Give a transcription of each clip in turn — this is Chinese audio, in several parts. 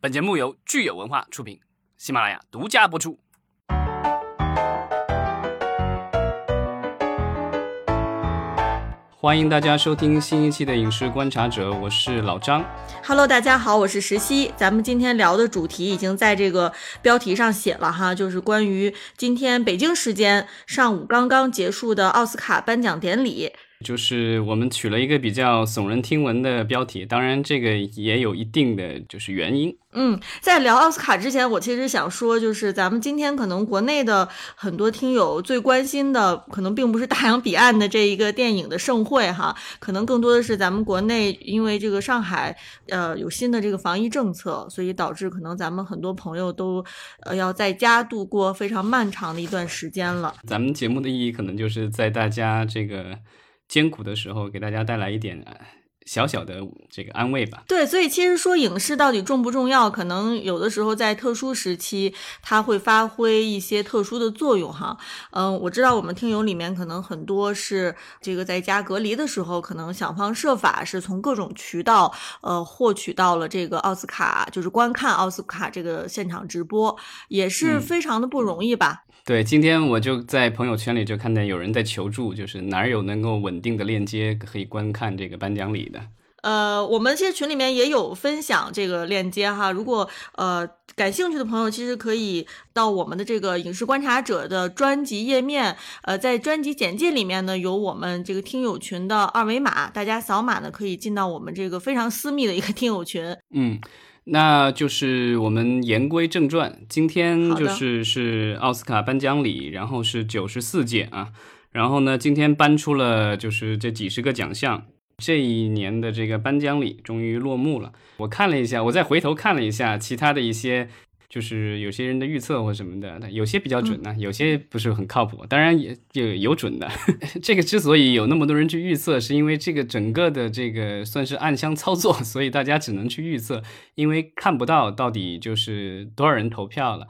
本节目由聚友文化出品，喜马拉雅独家播出。欢迎大家收听新一期的《影视观察者》，我是老张。Hello，大家好，我是石溪。咱们今天聊的主题已经在这个标题上写了哈，就是关于今天北京时间上午刚刚结束的奥斯卡颁奖典礼。就是我们取了一个比较耸人听闻的标题，当然这个也有一定的就是原因。嗯，在聊奥斯卡之前，我其实想说，就是咱们今天可能国内的很多听友最关心的，可能并不是大洋彼岸的这一个电影的盛会哈，可能更多的是咱们国内因为这个上海呃有新的这个防疫政策，所以导致可能咱们很多朋友都呃要在家度过非常漫长的一段时间了。咱们节目的意义可能就是在大家这个。艰苦的时候，给大家带来一点小小的这个安慰吧。对，所以其实说影视到底重不重要，可能有的时候在特殊时期，它会发挥一些特殊的作用哈。嗯，我知道我们听友里面可能很多是这个在家隔离的时候，可能想方设法是从各种渠道呃获取到了这个奥斯卡，就是观看奥斯卡这个现场直播，也是非常的不容易吧。对，今天我就在朋友圈里就看见有人在求助，就是哪儿有能够稳定的链接可以观看这个颁奖礼的。呃，我们其实群里面也有分享这个链接哈，如果呃感兴趣的朋友，其实可以到我们的这个影视观察者的专辑页面，呃，在专辑简介里面呢有我们这个听友群的二维码，大家扫码呢可以进到我们这个非常私密的一个听友群。嗯。那就是我们言归正传，今天就是是奥斯卡颁奖礼，然后是九十四届啊，然后呢，今天颁出了就是这几十个奖项，这一年的这个颁奖礼终于落幕了。我看了一下，我再回头看了一下其他的一些。就是有些人的预测或什么的，有些比较准呢，有些不是很靠谱。当然也有有准的。这个之所以有那么多人去预测，是因为这个整个的这个算是暗箱操作，所以大家只能去预测，因为看不到到底就是多少人投票了。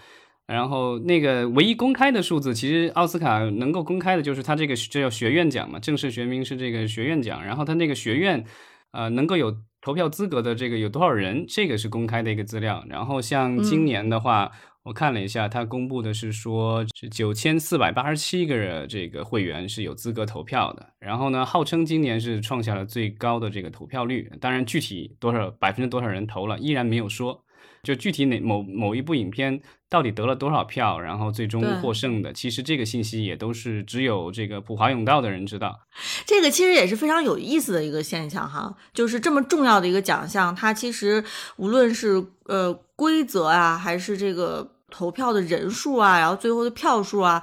然后那个唯一公开的数字，其实奥斯卡能够公开的就是他这个这叫学院奖嘛，正式学名是这个学院奖。然后他那个学院，呃，能够有。投票资格的这个有多少人？这个是公开的一个资料。然后像今年的话，我看了一下，他公布的是说是九千四百八十七个这个会员是有资格投票的。然后呢，号称今年是创下了最高的这个投票率。当然，具体多少百分之多少人投了，依然没有说。就具体哪某某一部影片到底得了多少票，然后最终获胜的，其实这个信息也都是只有这个普华永道的人知道。这个其实也是非常有意思的一个现象哈，就是这么重要的一个奖项，它其实无论是呃规则啊，还是这个投票的人数啊，然后最后的票数啊，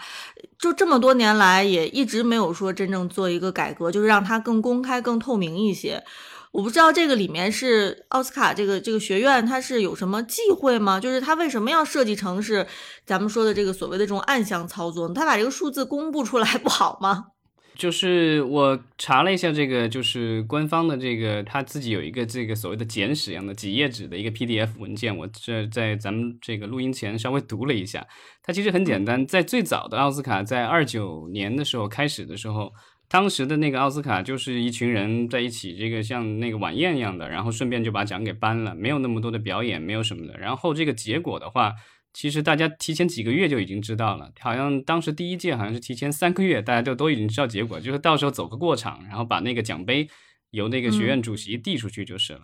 就这么多年来也一直没有说真正做一个改革，就是让它更公开、更透明一些。我不知道这个里面是奥斯卡这个这个学院，它是有什么忌讳吗？就是它为什么要设计成是咱们说的这个所谓的这种暗箱操作呢？他把这个数字公布出来不好吗？就是我查了一下这个，就是官方的这个他自己有一个这个所谓的简史一样的几页纸的一个 PDF 文件，我这在咱们这个录音前稍微读了一下，它其实很简单，在最早的奥斯卡在二九年的时候开始的时候。当时的那个奥斯卡就是一群人在一起，这个像那个晚宴一样的，然后顺便就把奖给颁了，没有那么多的表演，没有什么的。然后这个结果的话，其实大家提前几个月就已经知道了，好像当时第一届好像是提前三个月，大家就都已经知道结果，就是到时候走个过场，然后把那个奖杯由那个学院主席递出去就是了。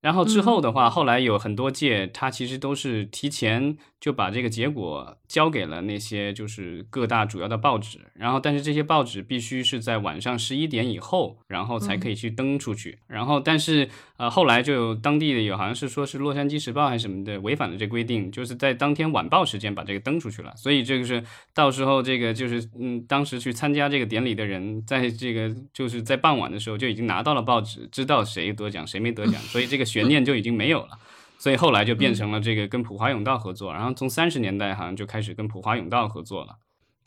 然后之后的话，后来有很多届，他其实都是提前就把这个结果交给了那些就是各大主要的报纸，然后但是这些报纸必须是在晚上十一点以后，然后才可以去登出去。然后但是呃后来就有当地的有好像是说是洛杉矶时报还是什么的违反了这规定，就是在当天晚报时间把这个登出去了。所以这个是到时候这个就是嗯当时去参加这个典礼的人，在这个就是在傍晚的时候就已经拿到了报纸，知道谁得奖谁没得奖，所以这个。悬念就已经没有了，所以后来就变成了这个跟普华永道合作，然后从三十年代好像就开始跟普华永道合作了。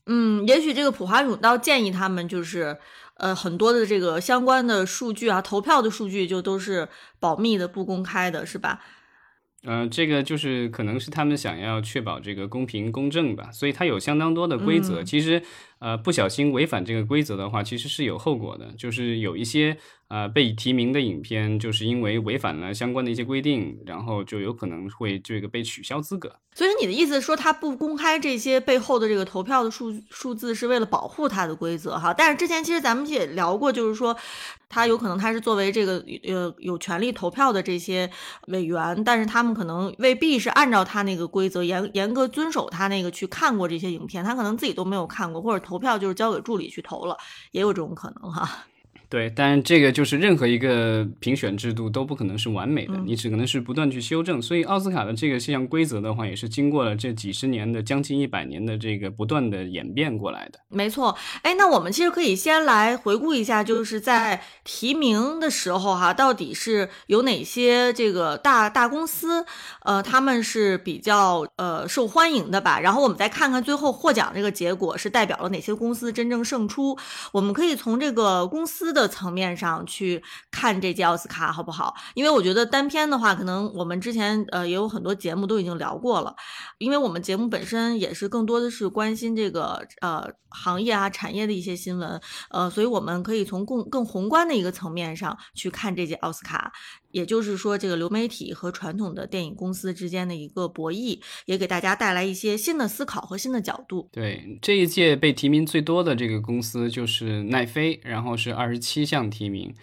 嗯，也许这个普华永道建议他们就是，呃，很多的这个相关的数据啊，投票的数据就都是保密的、不公开的，是吧？嗯，这个就是可能是他们想要确保这个公平公正吧，所以它有相当多的规则。其实，呃不小心违反这个规则的话，其实是有后果的，就是有一些。呃，被提名的影片就是因为违反了相关的一些规定，然后就有可能会这个被取消资格。所以你的意思说，他不公开这些背后的这个投票的数数字，是为了保护他的规则哈？但是之前其实咱们也聊过，就是说他有可能他是作为这个呃有权利投票的这些委员，但是他们可能未必是按照他那个规则严严格遵守他那个去看过这些影片，他可能自己都没有看过，或者投票就是交给助理去投了，也有这种可能哈。对，但这个就是任何一个评选制度都不可能是完美的，你只可能是不断去修正。所以奥斯卡的这个项规则的话，也是经过了这几十年的将近一百年的这个不断的演变过来的。没错，哎，那我们其实可以先来回顾一下，就是在提名的时候哈，到底是有哪些这个大大公司，呃，他们是比较呃受欢迎的吧？然后我们再看看最后获奖这个结果是代表了哪些公司真正胜出。我们可以从这个公司。的层面上去看这届奥斯卡好不好？因为我觉得单片的话，可能我们之前呃也有很多节目都已经聊过了。因为我们节目本身也是更多的是关心这个呃行业啊产业的一些新闻，呃，所以我们可以从更更宏观的一个层面上去看这届奥斯卡。也就是说，这个流媒体和传统的电影公司之间的一个博弈，也给大家带来一些新的思考和新的角度。对，这一届被提名最多的这个公司就是奈飞，然后是二十七项提名。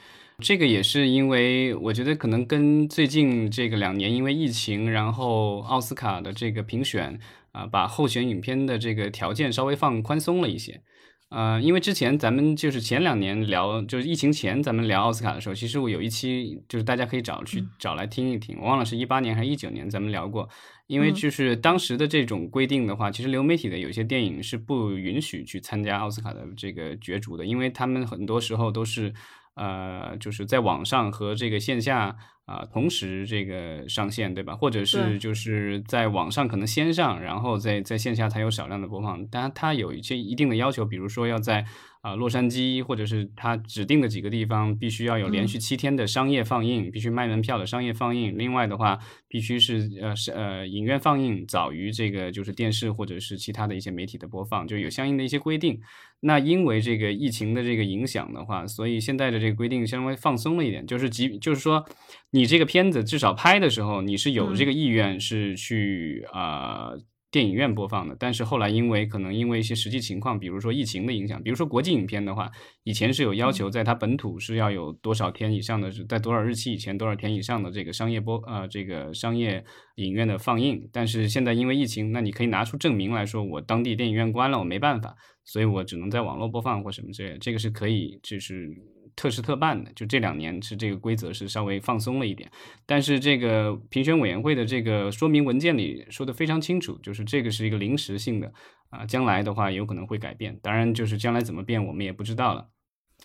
这个也是因为我觉得可能跟最近这个两年因为疫情，然后奥斯卡的这个评选啊，把候选影片的这个条件稍微放宽松了一些。呃，因为之前咱们就是前两年聊，就是疫情前咱们聊奥斯卡的时候，其实我有一期就是大家可以找去找来听一听，我忘了是一八年还是一九年咱们聊过。因为就是当时的这种规定的话，其实流媒体的有些电影是不允许去参加奥斯卡的这个角逐的，因为他们很多时候都是呃，就是在网上和这个线下。啊，同时这个上线对吧？或者是就是在网上可能先上，然后在在线下才有少量的播放。当然，它有一些一定的要求，比如说要在啊洛杉矶或者是它指定的几个地方必须要有连续七天的商业放映，必须卖门票的商业放映。另外的话，必须是呃是呃影院放映早于这个就是电视或者是其他的一些媒体的播放，就有相应的一些规定。那因为这个疫情的这个影响的话，所以现在的这个规定稍微放松了一点，就是即就是说。你这个片子至少拍的时候，你是有这个意愿是去啊电影院播放的。但是后来因为可能因为一些实际情况，比如说疫情的影响，比如说国际影片的话，以前是有要求在它本土是要有多少天以上的，在多少日期以前多少天以上的这个商业播呃这个商业影院的放映。但是现在因为疫情，那你可以拿出证明来说，我当地电影院关了，我没办法，所以我只能在网络播放或什么之类的。这个是可以就是。特事特办的，就这两年是这个规则是稍微放松了一点，但是这个评选委员会的这个说明文件里说的非常清楚，就是这个是一个临时性的啊，将来的话有可能会改变，当然就是将来怎么变我们也不知道了。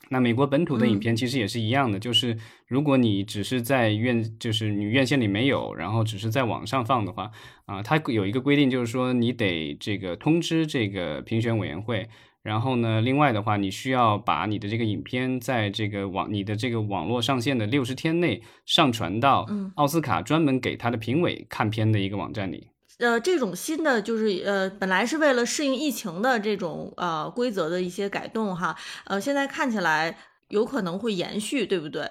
那美国本土的影片其实也是一样的，就是如果你只是在院，就是你院线里没有，然后只是在网上放的话，啊，它有一个规定，就是说你得这个通知这个评选委员会。然后呢？另外的话，你需要把你的这个影片在这个网你的这个网络上线的六十天内上传到奥斯卡专门给他的评委看片的一个网站里。呃，这种新的就是呃，本来是为了适应疫情的这种呃规则的一些改动哈，呃，现在看起来有可能会延续，对不对？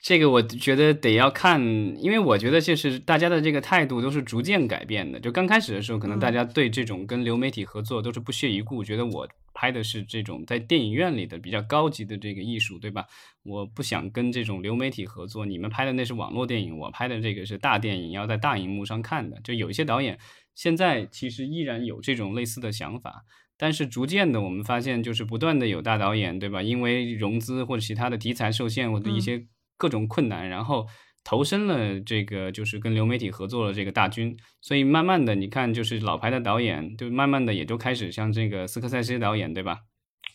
这个我觉得得要看，因为我觉得就是大家的这个态度都是逐渐改变的。就刚开始的时候，可能大家对这种跟流媒体合作都是不屑一顾，觉得我拍的是这种在电影院里的比较高级的这个艺术，对吧？我不想跟这种流媒体合作，你们拍的那是网络电影，我拍的这个是大电影，要在大荧幕上看的。就有一些导演现在其实依然有这种类似的想法，但是逐渐的我们发现，就是不断的有大导演，对吧？因为融资或者其他的题材受限或者一些。各种困难，然后投身了这个就是跟流媒体合作的这个大军，所以慢慢的你看，就是老牌的导演，就慢慢的也就开始像这个斯科塞斯导演，对吧？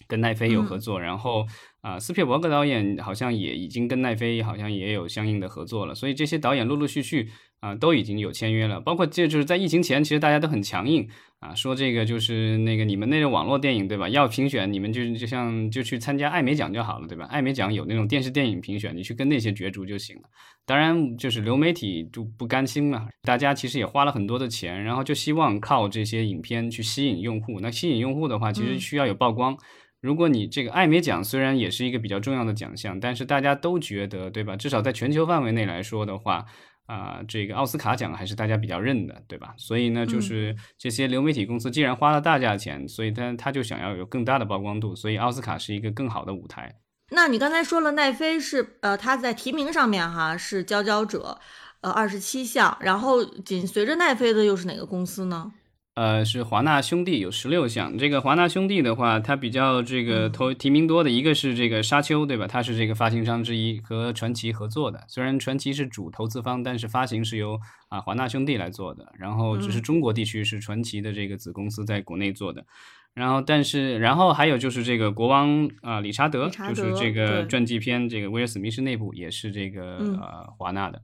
跟奈飞有合作，然后啊，斯皮尔伯格导演好像也已经跟奈飞好像也有相应的合作了，所以这些导演陆陆续续啊都已经有签约了。包括这就是在疫情前，其实大家都很强硬啊，说这个就是那个你们那个网络电影对吧？要评选，你们就就像就去参加艾美奖就好了，对吧？艾美奖有那种电视电影评选，你去跟那些角逐就行了。当然，就是流媒体就不甘心嘛，大家其实也花了很多的钱，然后就希望靠这些影片去吸引用户。那吸引用户的话，其实需要有曝光。如果你这个艾美奖虽然也是一个比较重要的奖项，但是大家都觉得，对吧？至少在全球范围内来说的话，啊，这个奥斯卡奖还是大家比较认的，对吧？所以呢，就是这些流媒体公司既然花了大价钱，所以他他就想要有更大的曝光度，所以奥斯卡是一个更好的舞台。那你刚才说了，奈飞是呃，他在提名上面哈是佼佼者，呃，二十七项，然后紧随着奈飞的又是哪个公司呢？呃，是华纳兄弟有十六项。这个华纳兄弟的话，它比较这个投提名多的一个是这个沙丘，对吧？它是这个发行商之一，和传奇合作的。虽然传奇是主投资方，但是发行是由啊华纳兄弟来做的。然后只是中国地区是传奇的这个子公司在国内做的。然后但是然后还有就是这个国王啊理查德，就是这个传记片，这个威尔史密斯内部也是这个呃华纳的。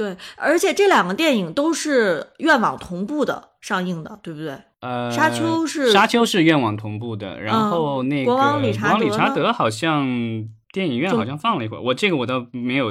对，而且这两个电影都是愿望同步的上映的，对不对？呃，沙丘是沙丘是愿望同步的，然后那个国王理查德好像电影院好像放了一会儿，我这个我倒没有。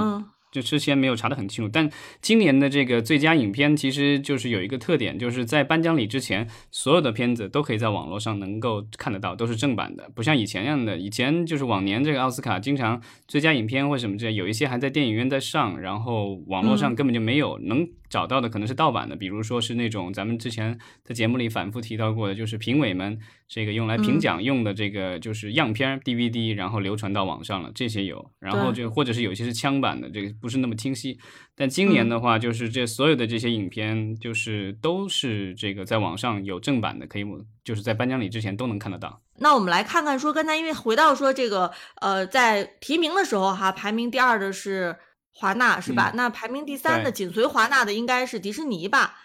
就之前没有查得很清楚，但今年的这个最佳影片其实就是有一个特点，就是在颁奖礼之前，所有的片子都可以在网络上能够看得到，都是正版的，不像以前一样的。以前就是往年这个奥斯卡经常最佳影片或什么之类，有一些还在电影院在上，然后网络上根本就没有能。找到的可能是盗版的，比如说是那种咱们之前在节目里反复提到过的，就是评委们这个用来评奖用的这个就是样片 DVD，然后流传到网上了，这些有，然后就或者是有些是枪版的，这个不是那么清晰。但今年的话，就是这所有的这些影片，就是都是这个在网上有正版的，可以就是在颁奖礼之前都能看得到。那我们来看看，说刚才因为回到说这个呃，在提名的时候哈，排名第二的是。华纳是吧？那排名第三的紧随华纳的应该是迪士尼吧？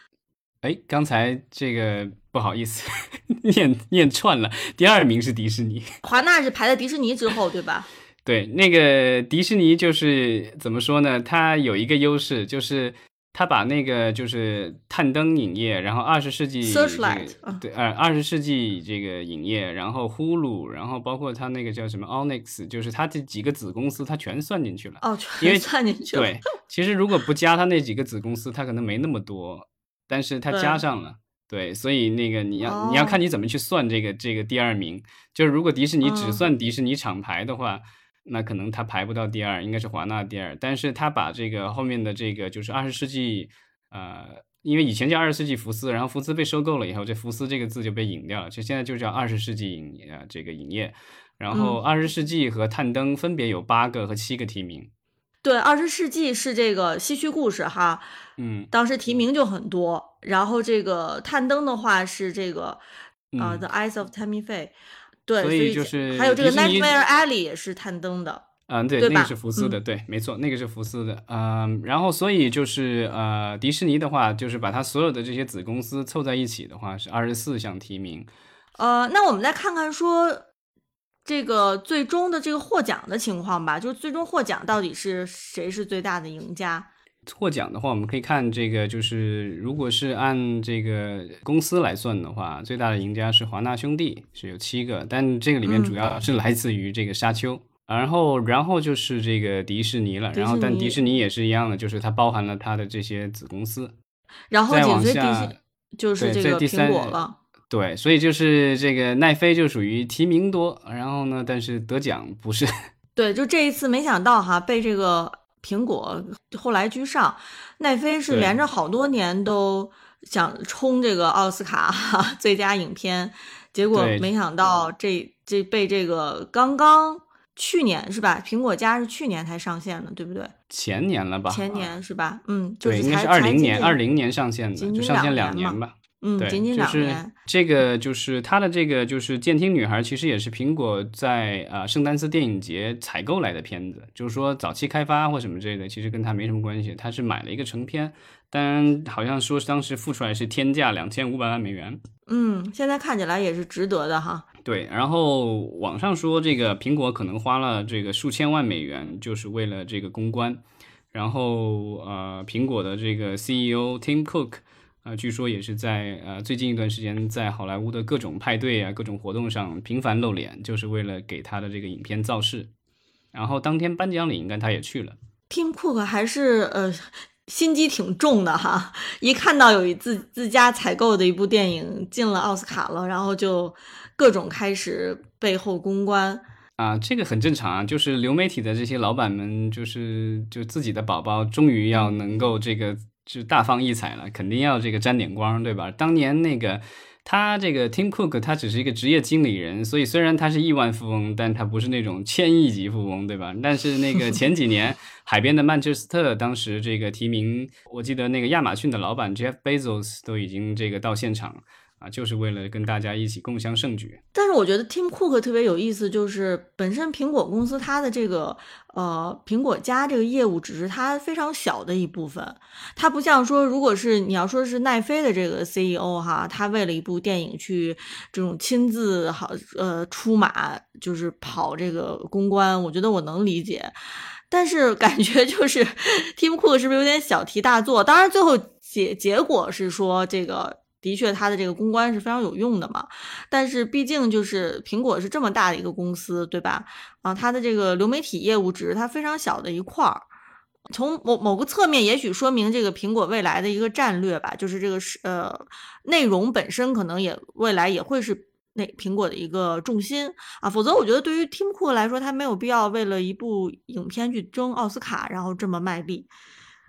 哎，刚才这个不好意思，念念串了。第二名是迪士尼，华纳是排在迪士尼之后，对吧？对，那个迪士尼就是怎么说呢？它有一个优势就是。它把那个就是探灯影业，然后二十世纪对，呃，二十世纪这个影业，然后呼噜，然后包括它那个叫什么 Onyx，就是它这几个子公司，它全算进去了。哦，全算进去了。对，其实如果不加它那几个子公司，它可能没那么多，但是它加上了，对，所以那个你要你要看你怎么去算这个这个第二名，就是如果迪士尼只算迪士尼厂牌的话。那可能它排不到第二，应该是华纳第二。但是它把这个后面的这个就是二十世纪，呃，因为以前叫二十世纪福斯，然后福斯被收购了以后，这福斯这个字就被隐掉了，就现在就叫二十世纪影呃这个影业。然后二十世纪和探灯分别有八个和七个提名。对，二十世纪是这个西区故事哈，嗯，当时提名就很多。然后这个探灯的话是这个啊，The Eyes of Tammy Faye。对，所以就是还有这个 Nightmare Alley 也是探灯的，嗯，对，那个是福斯的，对，没错，那个是福斯的，嗯，然后所以就是呃，迪士尼的话，就是把它所有的这些子公司凑在一起的话，是二十四项提名。呃，那我们再看看说这个最终的这个获奖的情况吧，就是最终获奖到底是谁是最大的赢家？获奖的话，我们可以看这个，就是如果是按这个公司来算的话，最大的赢家是华纳兄弟，是有七个，但这个里面主要是来自于这个沙丘，然后然后就是这个迪士尼了，然后但迪士尼也是一样的，就是它包含了它的这些子公司，然后紧随迪士就是这个苹果了，对，所以就是这个奈飞就属于提名多，然后呢，但是得奖不是，对，就这一次没想到哈被这个。苹果后来居上，奈飞是连着好多年都想冲这个奥斯卡 最佳影片，结果没想到这这被这个刚刚去年是吧？苹果家是去年才上线的，对不对？前年了吧？前年是吧？嗯，对，应该是二零年，二零年上线的，就上线两年吧。嗯，对，仅仅就是两年。这个就是它的这个就是监听女孩，其实也是苹果在呃圣丹斯电影节采购来的片子，就是说早期开发或什么之类的，其实跟它没什么关系，它是买了一个成片，当然好像说当时付出来是天价两千五百万美元。嗯，现在看起来也是值得的哈。对，然后网上说这个苹果可能花了这个数千万美元，就是为了这个公关。然后呃，苹果的这个 CEO Tim Cook 啊、据说也是在呃最近一段时间在好莱坞的各种派对啊、各种活动上频繁露脸，就是为了给他的这个影片造势。然后当天颁奖礼应该他也去了。Tim Cook 还是呃心机挺重的哈，一看到有一自自家采购的一部电影进了奥斯卡了，然后就各种开始背后公关。啊，这个很正常啊，就是流媒体的这些老板们，就是就自己的宝宝终于要能够这个就大放异彩了，肯定要这个沾点光，对吧？当年那个他这个 Tim Cook，他只是一个职业经理人，所以虽然他是亿万富翁，但他不是那种千亿级富翁，对吧？但是那个前几年海边的曼彻斯特，当时这个提名，我记得那个亚马逊的老板 Jeff Bezos 都已经这个到现场啊，就是为了跟大家一起共襄盛举。但是我觉得 Tim Cook 特别有意思，就是本身苹果公司它的这个呃苹果家这个业务只是它非常小的一部分，它不像说如果是你要说是奈飞的这个 CEO 哈，他为了一部电影去这种亲自好呃出马，就是跑这个公关，我觉得我能理解。但是感觉就是 Tim Cook 是不是有点小题大做？当然最后结结果是说这个。的确，它的这个公关是非常有用的嘛，但是毕竟就是苹果是这么大的一个公司，对吧？啊，它的这个流媒体业务只是它非常小的一块儿。从某某个侧面，也许说明这个苹果未来的一个战略吧，就是这个是呃内容本身可能也未来也会是那苹果的一个重心啊。否则，我觉得对于 Tim 库来说，他没有必要为了一部影片去争奥斯卡，然后这么卖力。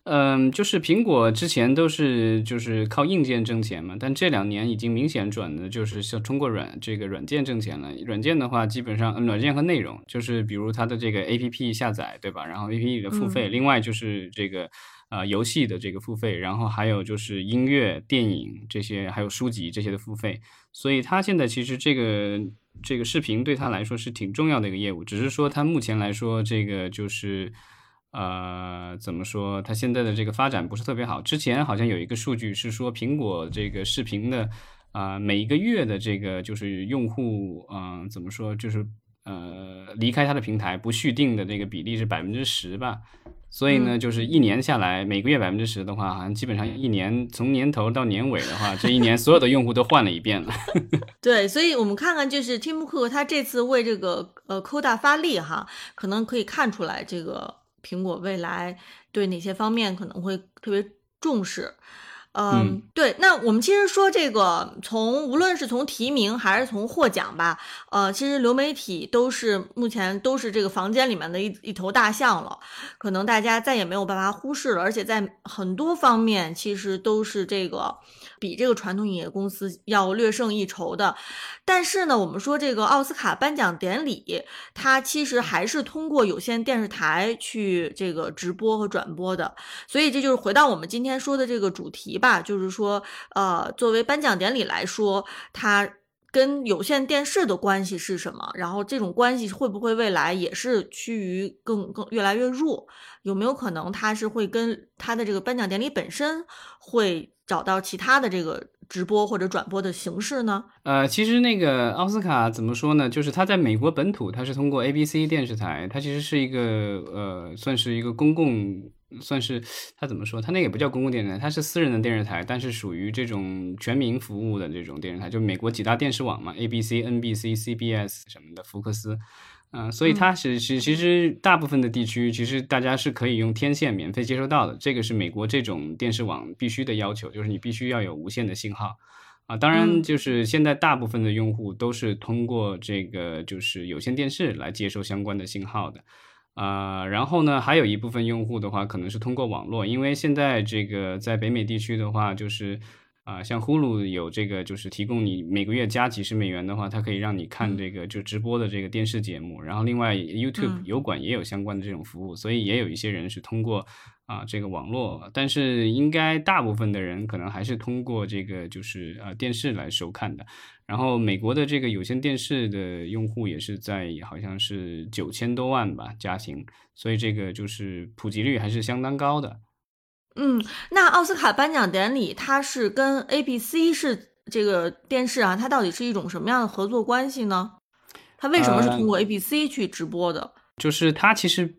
嗯，就是苹果之前都是就是靠硬件挣钱嘛，但这两年已经明显转的就是像通过软这个软件挣钱了。软件的话，基本上、嗯软件和内容，就是比如它的这个 A P P 下载，对吧？然后 A P P 的付费，另外就是这个呃游戏的这个付费，然后还有就是音乐、电影这些，还有书籍这些的付费。所以它现在其实这个这个视频对它来说是挺重要的一个业务，只是说它目前来说这个就是。呃，怎么说？它现在的这个发展不是特别好。之前好像有一个数据是说，苹果这个视频的啊、每一个月的这个就是用户，嗯、怎么说？就是呃离开它的平台不续订的这个比例是百分之十吧。所以呢，就是一年下来，每个月百分之十的话，好像基本上一年从年头到年尾的话，这一年所有的用户都换了一遍了。对，所以我们看看，就是 Tim Cook 他这次为这个呃 Coda 发力哈，可能可以看出来这个苹果未来对哪些方面可能会特别重视。嗯嗯，对，那我们其实说这个，从无论是从提名还是从获奖吧，呃，其实流媒体都是目前都是这个房间里面的一一头大象了，可能大家再也没有办法忽视了，而且在很多方面其实都是这个比这个传统影业公司要略胜一筹的。但是呢，我们说这个奥斯卡颁奖典礼，它其实还是通过有线电视台去这个直播和转播的，所以这就是回到我们今天说的这个主题吧，就是说，呃，作为颁奖典礼来说，它跟有线电视的关系是什么？然后这种关系会不会未来也是趋于更更越来越弱？有没有可能它是会跟它的这个颁奖典礼本身会找到其他的这个直播或者转播的形式呢？呃，其实那个奥斯卡怎么说呢？就是它在美国本土，它是通过 ABC 电视台，它其实是一个呃，算是一个公共，算是它怎么说？它那个也不叫公共电视台，它是私人的电视台，但是属于这种全民服务的这种电视台，就美国几大电视网嘛，ABC、NBC、CBS 什么的，福克斯。嗯、所以它是是其实大部分的地区，其实大家是可以用天线免费接收到的，这个是美国这种电视网必须的要求，就是你必须要有无线的信号。啊，当然，嗯就是现在大部分的用户都是通过这个就是有线电视来接收相关的信号的，啊、然后呢，还有一部分用户的话，可能是通过网络，因为现在这个在北美地区的话，就是啊，像 Hulu 有这个，就是提供你每个月加几十美元的话，它可以让你看嗯这个就直播的这个电视节目。然后另外 YouTube 嗯油管也有相关的这种服务，所以也有一些人是通过啊这个网络，但是应该大部分的人可能还是通过这个就是呃电视来收看的。然后美国的这个有线电视的用户也是在好像是九千多万吧家庭，所以这个就是普及率还是相当高的。嗯，那奥斯卡颁奖典礼它是跟 ABC 是这个电视啊，它到底是一种什么样的合作关系呢？它为什么是通过 ABC 去直播的？就是它其实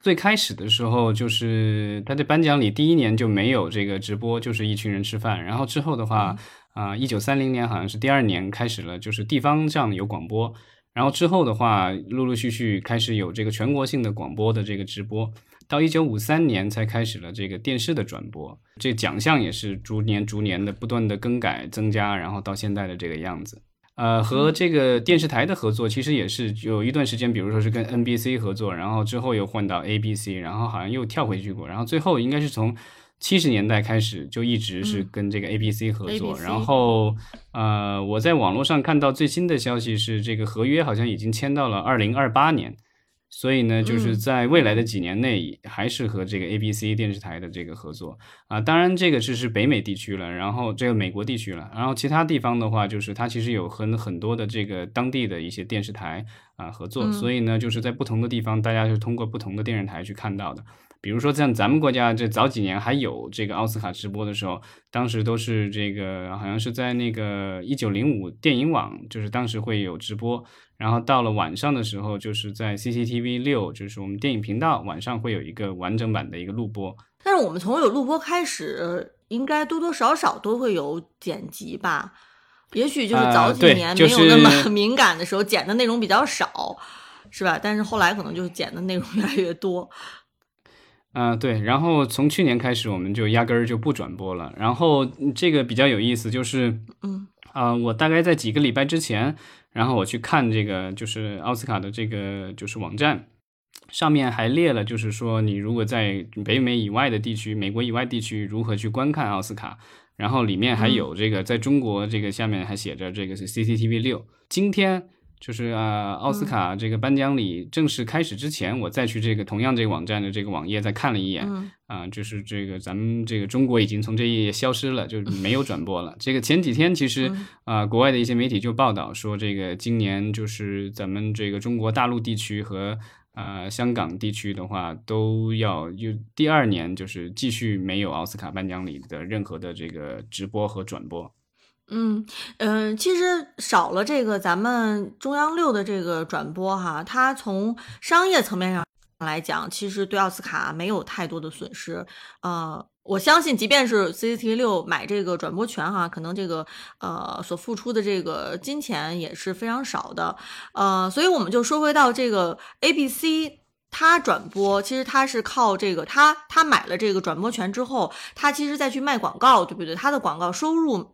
最开始的时候，就是它的颁奖礼第一年就没有这个直播，就是一群人吃饭。然后之后的话，啊、一九三零年好像是第二年开始了，就是地方上有广播。然后之后的话，陆陆续续开始有这个全国性的广播的这个直播。到一九五三年才开始了这个电视的转播，这奖项也是逐年逐年的不断的更改增加，然后到现在的这个样子。呃，和这个电视台的合作其实也是有一段时间，比如说是跟 NBC 合作，然后之后又换到 ABC，然后好像又跳回去过，然后最后应该是从七十年代开始就一直是跟这个 ABC 合作然后呃，我在网络上看到最新的消息是，这个合约好像已经签到了二零二八年。所以呢，就是嗯在未来的几年内，还是和这个 ABC 电视台的这个合作啊。当然，这个只是北美地区了，然后这个美国地区了，然后其他地方的话，就是它其实有很很多的这个当地的一些电视台啊合作，嗯所以呢，就是在不同的地方，大家是通过不同的电视台去看到的。比如说，像咱们国家这早几年还有这个奥斯卡直播的时候，当时都是这个好像是在那个一九零五电影网，就是当时会有直播。然后到了晚上的时候，就是在 CCTV 六，就是我们电影频道晚上会有一个完整版的一个录播。但是我们从有录播开始，应该多多少少都会有剪辑吧？也许就是呃早几年没有那么 敏感的时候，剪的内容比较少，是吧？但是后来可能就是剪的内容越来越多。啊、对，然后从去年开始，我们就压根儿就不转播了。然后嗯这个比较有意思，就是，嗯，啊、我大概在几个礼拜之前，然后我去看这个，就是奥斯卡的这个就是网站，上面还列了，就是说你如果在北美以外的地区，美国以外地区如何去观看奥斯卡，然后里面还有这个在中国这个下面还写着这个是 CCTV 六，今天。就是啊，奥斯卡这个颁奖礼正式开始之前，我再去这个同样这个网站的这个网页再看了一眼，嗯啊，就是这个咱们这个中国已经从这一页消失了，就 没有转播了。这个前几天其实嗯啊、国外的一些媒体就报道说，这个今年就是咱们这个中国大陆地区和呃香港地区的话，都要就第二年就是继续没有奥斯卡颁奖礼的任何的这个直播和转播。嗯嗯、其实少了这个咱们中央六的这个转播哈，它从商业层面上来讲，其实对奥斯卡没有太多的损失。呃，我相信，即便是 CCTV 六买这个转播权哈，可能这个呃所付出的这个金钱也是非常少的。呃，所以我们就说回到这个 ABC。它转播其实它是靠这个，他他买了这个转播权之后，他其实再去卖广告，对不对？他的广告收入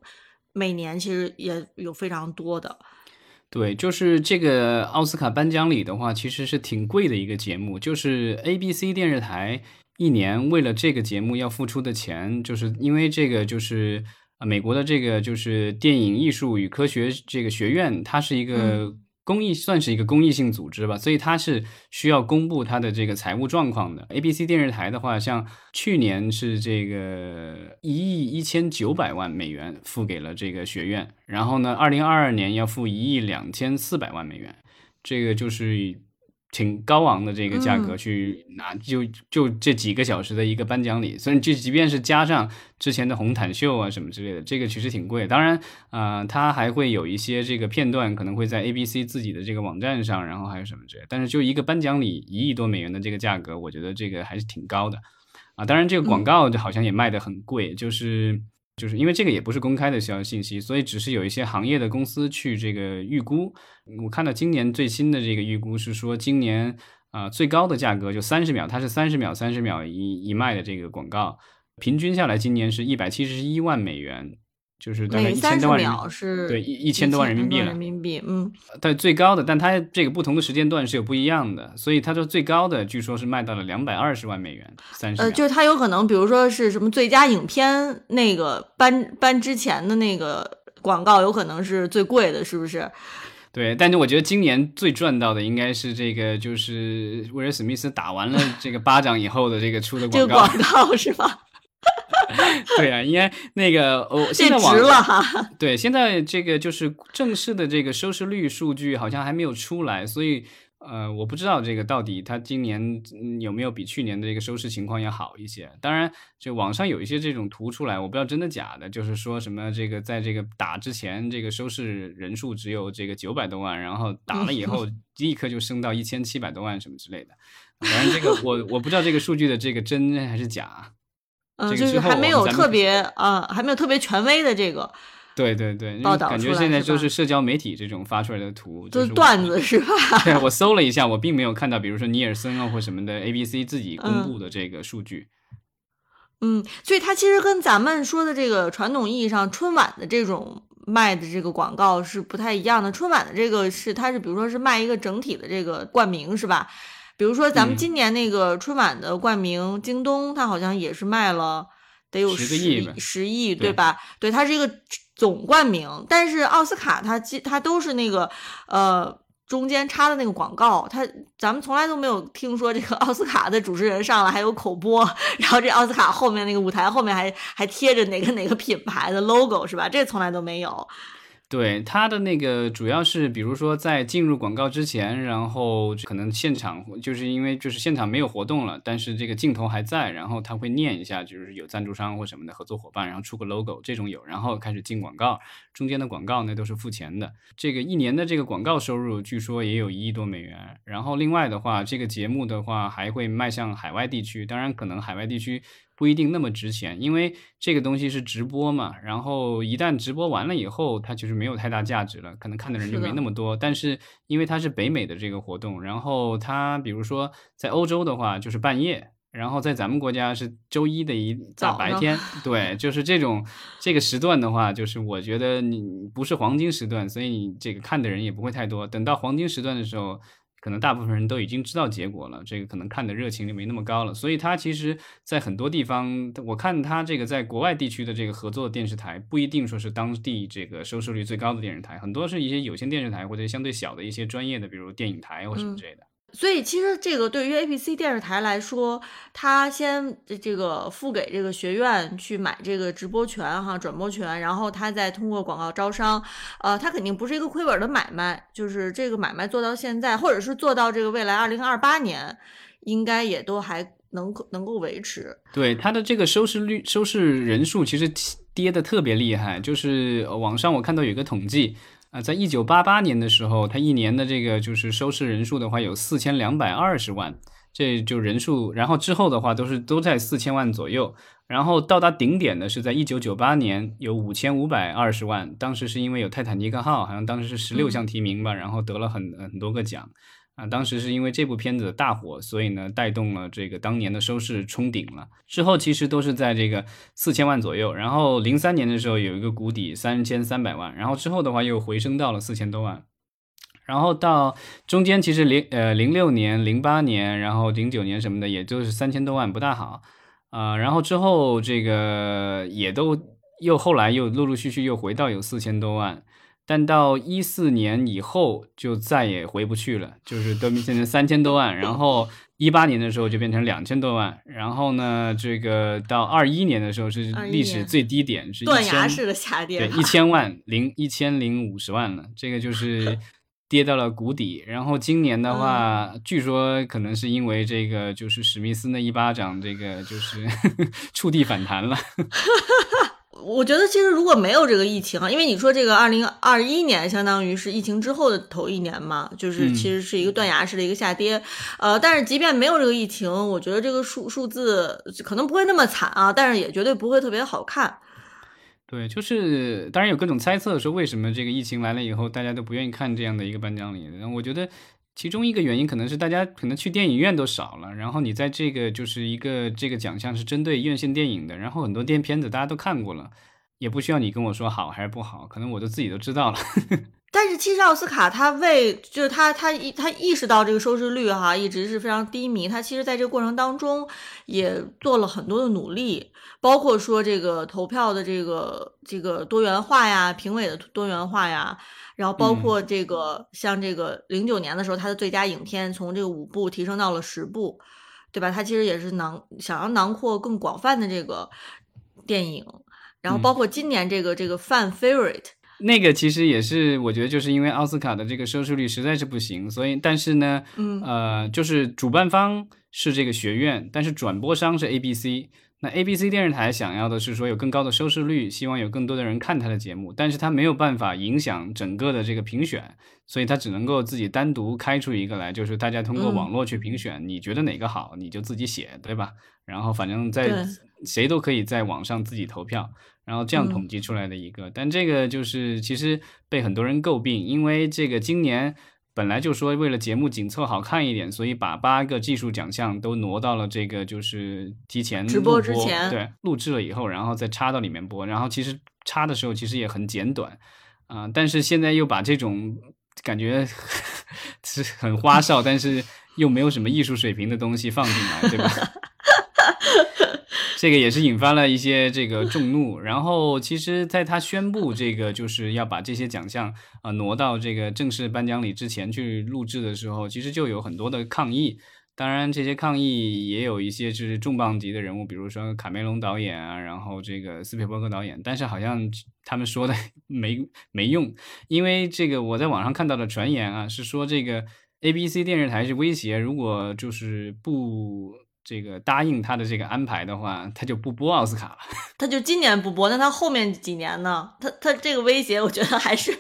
每年其实也有非常多的。对，就是这个奥斯卡颁奖礼的话，其实是挺贵的一个节目。就是 ABC 电视台一年为了这个节目要付出的钱，就是因为这个就是啊美国的这个就是电影艺术与科学这个学院，它是一个公益，算是一个公益性组织吧，所以它是需要公布它的这个财务状况的。ABC 电视台的话，像去年是这个一亿一千九百万美元付给了这个学院，然后呢，二零二二年要付一亿两千四百万美元，这个就是挺高昂的这个价格嗯去拿，就就这几个小时的一个颁奖礼，所以就即便是加上之前的红毯秀啊什么之类的，这个其实挺贵。当然，啊、它还会有一些这个片段可能会在 ABC 自己的这个网站上，然后还有什么之类。但是就一个颁奖礼一亿多美元的这个价格，我觉得这个还是挺高的啊。当然，这个广告好像也卖得很贵，就是。就是因为这个也不是公开的消信息，所以只是有一些行业的公司去这个预估。我看到今年最新的这个预估是说，今年啊、最高的价格就三十秒，它是三十秒三十秒一一卖的这个广告，平均下来今年是一百七十一万美元。就是大概一千多万人民秒是对一一千多万人民币了人。民币，嗯，对最高的，但它这个不同的时间段是有不一样的，所以它说最高的据说是卖到了两百二十万美元，三十呃，就是它有可能，比如说是什么最佳影片那个颁颁之前的那个广告，有可能是最贵的，是不是？对，但是我觉得今年最赚到的应该是这个，就是威尔史密斯打完了这个巴掌以后的这个出的广告。这个广告是吧？对啊，因为那个哦，现在网值了哈。对，现在这个就是正式的这个收视率数据好像还没有出来，所以呃，我不知道这个到底它今年嗯有没有比去年的这个收视情况要好一些。当然，就网上有一些这种图出来，我不知道真的假的，就是说什么这个在这个打之前这个收视人数只有这个九百多万，然后打了以后 立刻就升到一千七百多万什么之类的。反正这个我我不知道这个数据的这个真还是假。嗯，就是还没有特别啊、还没有特别权威的这个，对对对，感觉现在就是社交媒体这种发出来的图，就是段子是吧？对，我搜了一下，我并没有看到，比如说尼尔森啊或什么的 ABC 自己公嗯布的这个数据。嗯，所以它其实跟咱们说的这个传统意义上春晚的这种卖的这个广告是不太一样的。春晚的这个是它是比如说是卖一个整体的这个冠名是吧？比如说咱们嗯今年那个春晚的冠名，京东它好像也是卖了得有10十个亿吧十亿对对吧？对，它是一个总冠名，但是奥斯卡它它都是那个呃。中间插的那个广告，它咱们从来都没有听说这个 奥斯卡的主持人上来还有口播，然后这奥斯卡后面那个舞台后面还还贴着哪个哪个品牌的 logo 是吧？这从来都没有。对它的那个主要是，比如说在进入广告之前，然后可能现场就是因为就是现场没有活动了，但是这个镜头还在，然后他会念一下，就是有赞助商或什么的合作伙伴，然后出个 logo 这种有，然后开始进广告，中间的广告呢都是付钱的。这个一年的这个广告收入据说也有一亿多美元。然后另外的话，这个节目的话还会迈向海外地区，当然可能海外地区。不一定那么值钱，因为这个东西是直播嘛，然后一旦直播完了以后，它其实没有太大价值了，可能看的人就没那么多。但是因为它是北美的这个活动，然后它比如说在欧洲的话就是半夜，然后在咱们国家是周一的一大白天，对，就是这种这个时段的话，就是我觉得你不是黄金时段，所以你这个看的人也不会太多。等到黄金时段的时候。可能大部分人都已经知道结果了，这个可能看的热情就没那么高了，所以它其实，在很多地方，我看它这个在国外地区的这个合作电视台，不一定说是当地这个收视率最高的电视台，很多是一些有线电视台或者相对小的一些专业的，比如电影台或什么之类的。所以其实这个对于 ABC 电视台来说，他先这个付给这个学院去买这个直播权哈转播权，然后他再通过广告招商，呃，他肯定不是一个亏本的买卖，就是这个买卖做到现在，或者是做到这个未来二零二八年，应该也都还能能够维持。对他的这个收视率、收视人数其实跌的特别厉害，就是网上我看到有一个统计。啊，在一九八八年的时候，它一年的这个就是收视人数的话有四千两百二十万，这就人数。然后之后的话都是都在四千万左右，然后到达顶点的是在一九九八年有五千五百二十万，当时是因为有泰坦尼克号，好像当时是十六项提名吧，然后得了很很多个奖。啊，当时是因为这部片子的大火，所以呢带动了这个当年的收视冲顶了。之后其实都是在这个四千万左右，然后零三年的时候有一个谷底三千三百万，然后之后的话又回升到了四千多万，然后到中间其实零呃零六年、零八年，然后零九年什么的，也就是三千多万，不大好啊、然后之后这个也都又后来又陆陆续续又回到有四千多万。但到一四年以后就再也回不去了，就是都变成三千多万，然后一八年的时候就变成两千多万，然后呢，这个到二一年的时候是历史最低点，是断崖式的下跌吧，对一千万零一千零五十万了，这个就是 跌到了谷底。然后今年的话，据说可能是因为这个就是史密斯那一巴掌，这个就是 触地反弹了。我觉得其实如果没有这个疫情啊，因为你说这个二零二一年相当于是疫情之后的头一年嘛，就是嗯其实是一个断崖式的一个下跌，呃，但是即便没有这个疫情，我觉得这个数数字可能不会那么惨啊，但是也绝对不会特别好看。对，就是当然有各种猜测说为什么这个疫情来了以后，大家都不愿意看这样的一个颁奖礼。然后我觉得其中一个原因可能是大家可能去电影院都少了，然后你在这个就是一个这个奖项是针对院线电影的，然后很多电片子大家都看过了，也不需要你跟我说好还是不好，可能我都自己都知道了。但是其实奥斯卡他为就是他他意他意识到这个收视率哈一直是非常低迷，他其实在这个过程当中也做了很多的努力，包括说这个投票的这个这个多元化呀，评委的多元化呀，然后包括这个像这个零九年的时候，他的最佳影片从这个五部提升到了十部，对吧？他其实也是囊想要囊括更广泛的这个电影，然后包括今年这个这个 fan favorite。那个其实也是，我觉得就是因为奥斯卡的这个收视率实在是不行，所以但是呢，嗯呃，就是主办方是这个学院，但是转播商是 ABC。那 ABC 电视台想要的是说有更高的收视率，希望有更多的人看他的节目，但是他没有办法影响整个的这个评选，所以他只能够自己单独开出一个来，就是大家通过网络去评选，你觉得哪个好，你就自己写，对吧？然后反正在谁都可以在网上自己投票。然后这样统计出来的一个，但这个就是其实被很多人诟病，因为这个今年本来就说为了节目紧凑好看一点，所以把八个技术奖项都挪到了这个就是提前直播之前，对，录制了以后，然后再插到里面播。然后其实插的时候其实也很简短啊，但是现在又把这种感觉 是很花哨，但是又没有什么艺术水平的东西放进来，对吧？这个也是引发了一些这个众怒，然后其实在他宣布这个就是要把这些奖项啊挪到这个正式颁奖礼之前去录制的时候，其实就有很多的抗议。当然，这些抗议也有一些就是重磅级的人物，比如说卡梅隆导演啊，然后这个斯皮伯格导演，但是好像他们说的 没没用，因为这个我在网上看到的传言啊，是说这个 ABC 电视台是威胁，如果就是不。这个答应他的这个安排的话，他就不播奥斯卡了。他就今年不播，那他后面几年呢？他他这个威胁，我觉得还是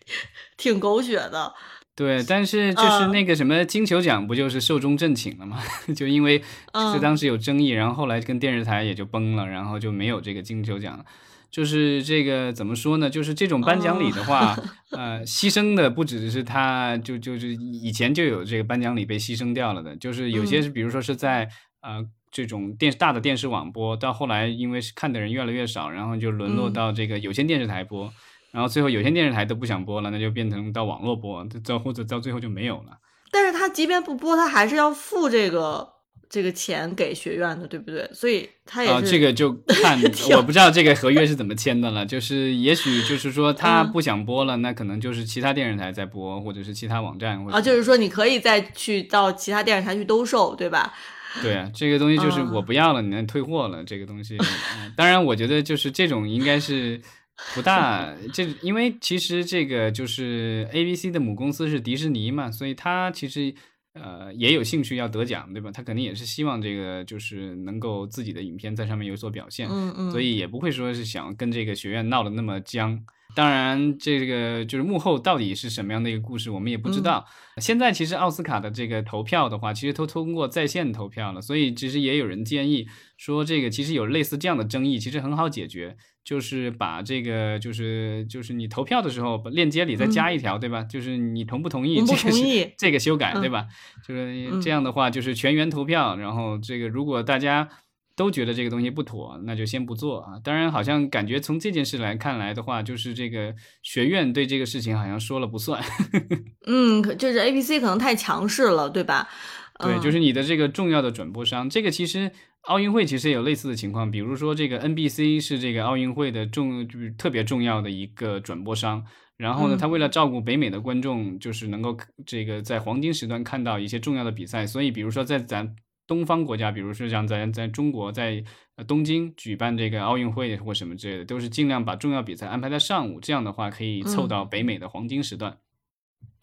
挺狗血的。对，但是就是那个什么金球奖，不就是寿终正寝了吗？就因为是当时有争议，然后后来跟电视台也就崩了，然后就没有这个金球奖了。就是这个怎么说呢？就是这种颁奖礼的话，呃，牺牲的不只是他，就就是以前就有这个颁奖礼被牺牲掉了的，就是有些是，比如说是在。呃，这种电大的电视网播，到后来因为是看的人越来越少，然后就沦落到这个有线电视台播，然后最后有线电视台都不想播了，那就变成到网络播，到或者到最后就没有了。但是他即便不播，他还是要付这个这个钱给学院的，对不对？所以他也是这个就 看我不知道这个合约是怎么签的了，就是也许就是说他不想播了，那可能就是其他电视台在播，或者是其他网站啊，就是说你可以再去到其他电视台去兜售，对吧？对啊，这个东西就是我不要了，你能退货了。这个东西，当然我觉得就是这种应该是不大这，因为其实这个就是 A B C 的母公司是迪士尼嘛，所以他其实呃也有兴趣要得奖，对吧？他肯定也是希望这个就是能够自己的影片在上面有所表现，嗯嗯，所以也不会说是想跟这个学院闹得那么僵。当然，这个就是幕后到底是什么样的一个故事，我们也不知道。现在其实奥斯卡的这个投票的话，其实都通过在线投票了，所以其实也有人建议说，这个其实有类似这样的争议，其实很好解决，就是把这个就是就是你投票的时候，把链接里再加一条，对吧？就是你同不同意这个是这个修改，对吧？就是这样的话，就是全员投票，然后这个如果大家。都觉得这个东西不妥，那就先不做啊。当然，好像感觉从这件事来看来的话，就是这个学院对这个事情好像说了不算。嗯，就是 A B C 可能太强势了，对吧？对，就是你的这个重要的转播商。这个其实奥运会其实也有类似的情况，比如说这个 N B C 是这个奥运会的重，就是特别重要的一个转播商。然后呢，他为了照顾北美的观众，就是能够这个在黄金时段看到一些重要的比赛，所以比如说在咱。东方国家，比如说像在在中国，在东京举办这个奥运会或什么之类的，都是尽量把重要比赛安排在上午，这样的话可以凑到北美的黄金时段。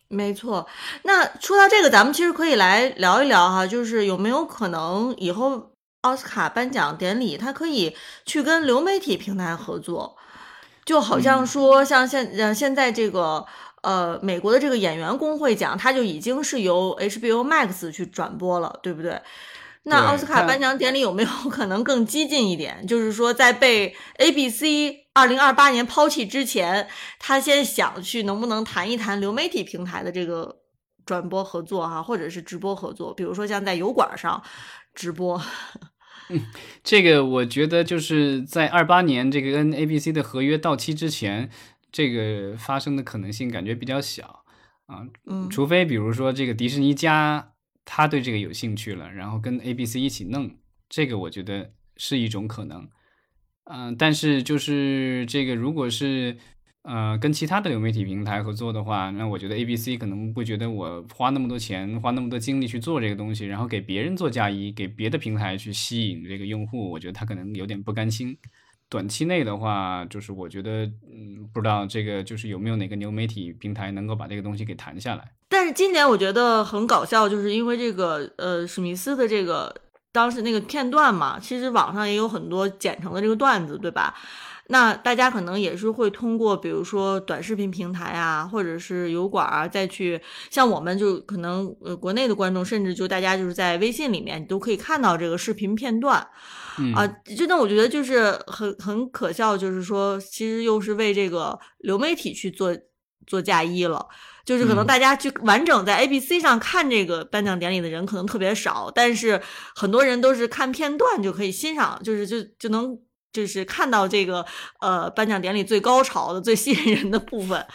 没错，那说到这个，咱们其实可以来聊一聊哈，就是有没有可能以后奥斯卡颁奖典礼，它可以去跟流媒体平台合作，就好像说像现呃现在这个。呃，美国的这个演员工会奖，它就已经是由 HBO Max 去转播了，对不对？那奥斯卡颁奖典礼有没有 可能更激进一点？就是说，在被 ABC 二零二八年抛弃之前，他先想去能不能谈一谈流媒体平台的这个转播合作哈，或者是直播合作，比如说像在油管上直播。嗯这个我觉得就是在二八年这个跟 ABC 的合约到期之前，这个发生的可能性感觉比较小啊，嗯，除非比如说这个迪士尼家他对这个有兴趣了，然后跟 ABC 一起弄，这个我觉得是一种可能。嗯，但是就是这个如果是。呃，跟其他的流媒体平台合作的话，那我觉得 A B C 可能会觉得我花那么多钱，花那么多精力去做这个东西，然后给别人做嫁衣，给别的平台去吸引这个用户，我觉得他可能有点不甘心。短期内的话，就是我觉得，嗯，不知道这个就是有没有哪个流媒体平台能够把这个东西给谈下来。但是今年我觉得很搞笑，就是因为这个呃史密斯的这个当时那个片段嘛，其实网上也有很多剪成的这个段子，对吧？那大家可能也是会通过，比如说短视频平台啊，或者是油管啊，再去像我们就可能呃国内的观众，甚至就大家就是在微信里面，你都可以看到这个视频片段，啊，真的我觉得就是很很可笑，就是说其实又是为这个流媒体去做做嫁衣了，就是可能大家去完整在 A B C 上看这个颁奖典礼的人可能特别少，但是很多人都是看片段就可以欣赏，就是就就能。就是看到这个呃颁奖典礼最高潮的、最吸引人的部分，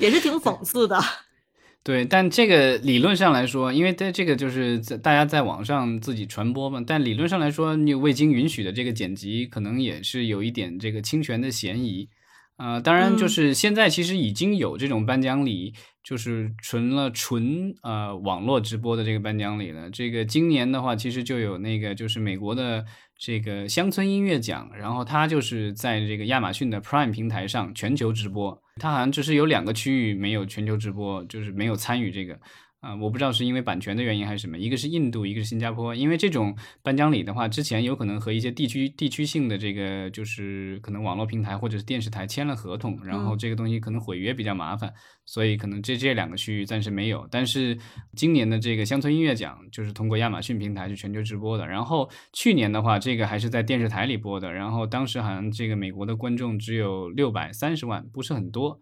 也是挺讽刺的。对，但这个理论上来说，因为在这个就是在大家在网上自己传播嘛，但理论上来说，你未经允许的这个剪辑，可能也是有一点这个侵权的嫌疑。呃，当然就是现在其实已经有这种颁奖礼，就是纯了纯呃网络直播的这个颁奖礼了。这个今年的话，其实就有那个就是美国的。这个乡村音乐奖，然后它就是在这个亚马逊的 Prime 平台上全球直播，它好像只是有两个区域没有全球直播，就是没有参与这个。啊，我不知道是因为版权的原因还是什么，一个是印度，一个是新加坡。因为这种颁奖礼的话，之前有可能和一些地区地区性的这个就是可能网络平台或者是电视台签了合同，然后这个东西可能毁约比较麻烦，所以可能这这两个区域暂时没有。但是今年的这个乡村音乐奖就是通过亚马逊平台是全球直播的，然后去年的话，这个还是在电视台里播的，然后当时好像这个美国的观众只有六百三十万，不是很多。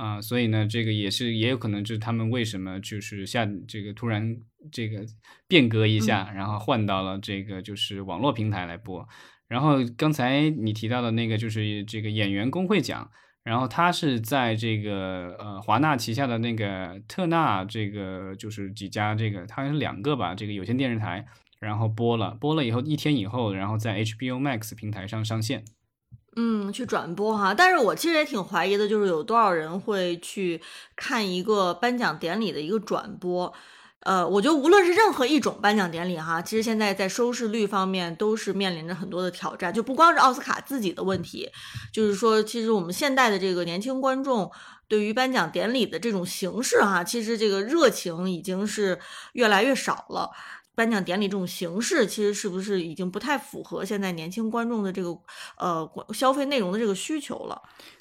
啊，所以呢，这个也是也有可能就是他们为什么就是下这个突然这个变革一下，然后换到了这个就是网络平台来播。然后刚才你提到的那个就是这个演员工会奖，然后他是在这个呃华纳旗下的那个特纳这个就是几家这个它是两个吧，这个有线电视台，然后播了播了以后一天以后，然后在 HBO Max 平台上上线。嗯，去转播哈，但是我其实也挺怀疑的，就是有多少人会去看一个颁奖典礼的一个转播。呃，我觉得无论是任何一种颁奖典礼哈，其实现在在收视率方面都是面临着很多的挑战，就不光是奥斯卡自己的问题，就是说，其实我们现代的这个年轻观众对于颁奖典礼的这种形式哈，其实这个热情已经是越来越少了。颁奖典礼这种形式，其实是不是已经不太符合现在年轻观众的这个呃消费内容的这个需求了？